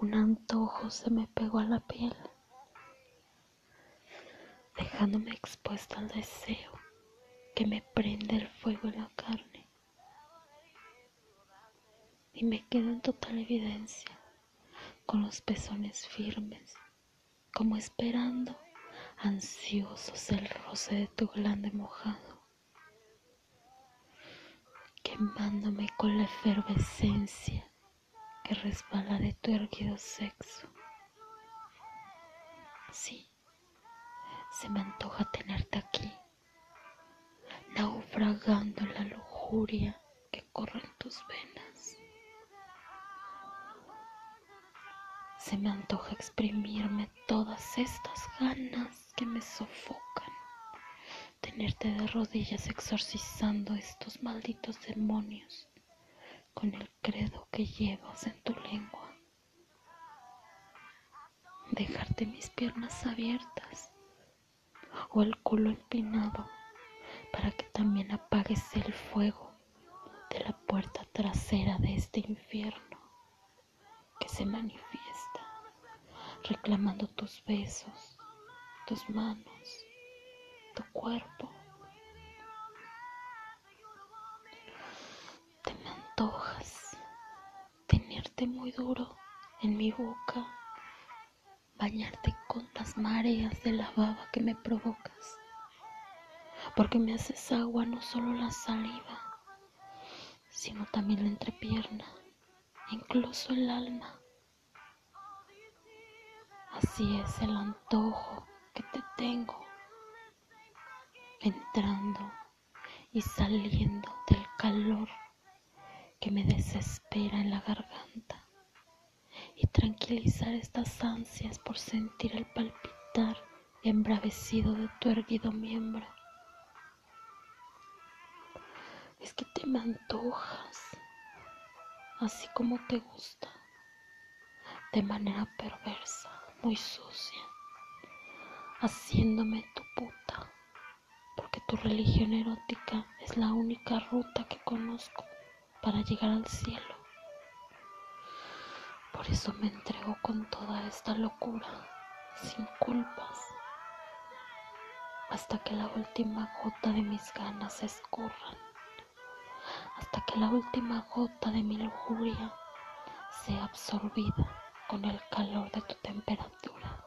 un antojo se me pegó a la piel, dejándome expuesta al deseo que me prende el fuego en la carne. Y me quedo en total evidencia, con los pezones firmes, como esperando, ansiosos el roce de tu glande mojado, quemándome con la efervescencia que resbala de tu erguido sexo. Sí, se me antoja tenerte aquí, naufragando la lujuria que corre en tus venas. Se me antoja exprimirme todas estas ganas que me sofocan, tenerte de rodillas exorcizando estos malditos demonios con el credo que llevas en tu lengua. Dejarte mis piernas abiertas o el culo empinado para que también apagues el fuego de la puerta trasera de este infierno que se manifiesta reclamando tus besos, tus manos, tu cuerpo antojas tenerte muy duro en mi boca, bañarte con las mareas de la baba que me provocas, porque me haces agua no solo la saliva, sino también la entrepierna, incluso el alma. Así es el antojo que te tengo, entrando y saliendo del calor que me desespera en la garganta y tranquilizar estas ansias por sentir el palpitar embravecido de tu erguido miembro. Es que te me antojas, así como te gusta, de manera perversa, muy sucia, haciéndome tu puta, porque tu religión erótica es la única ruta que conozco para llegar al cielo. Por eso me entrego con toda esta locura, sin culpas, hasta que la última gota de mis ganas se escurran, hasta que la última gota de mi lujuria sea absorbida con el calor de tu temperatura.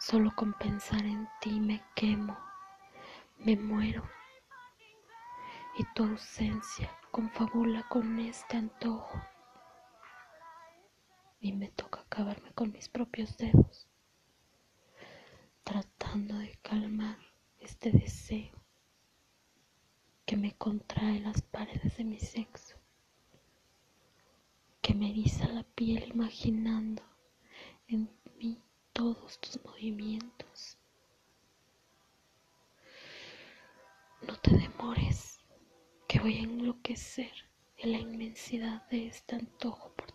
Solo con pensar en ti me quemo, me muero y tu ausencia confabula con este antojo y me toca acabarme con mis propios dedos, tratando de calmar este deseo que me contrae las paredes de mi sexo, que me eriza la piel imaginando en mí todos tus movimientos. No te demores voy a enloquecer en la inmensidad de este antojo por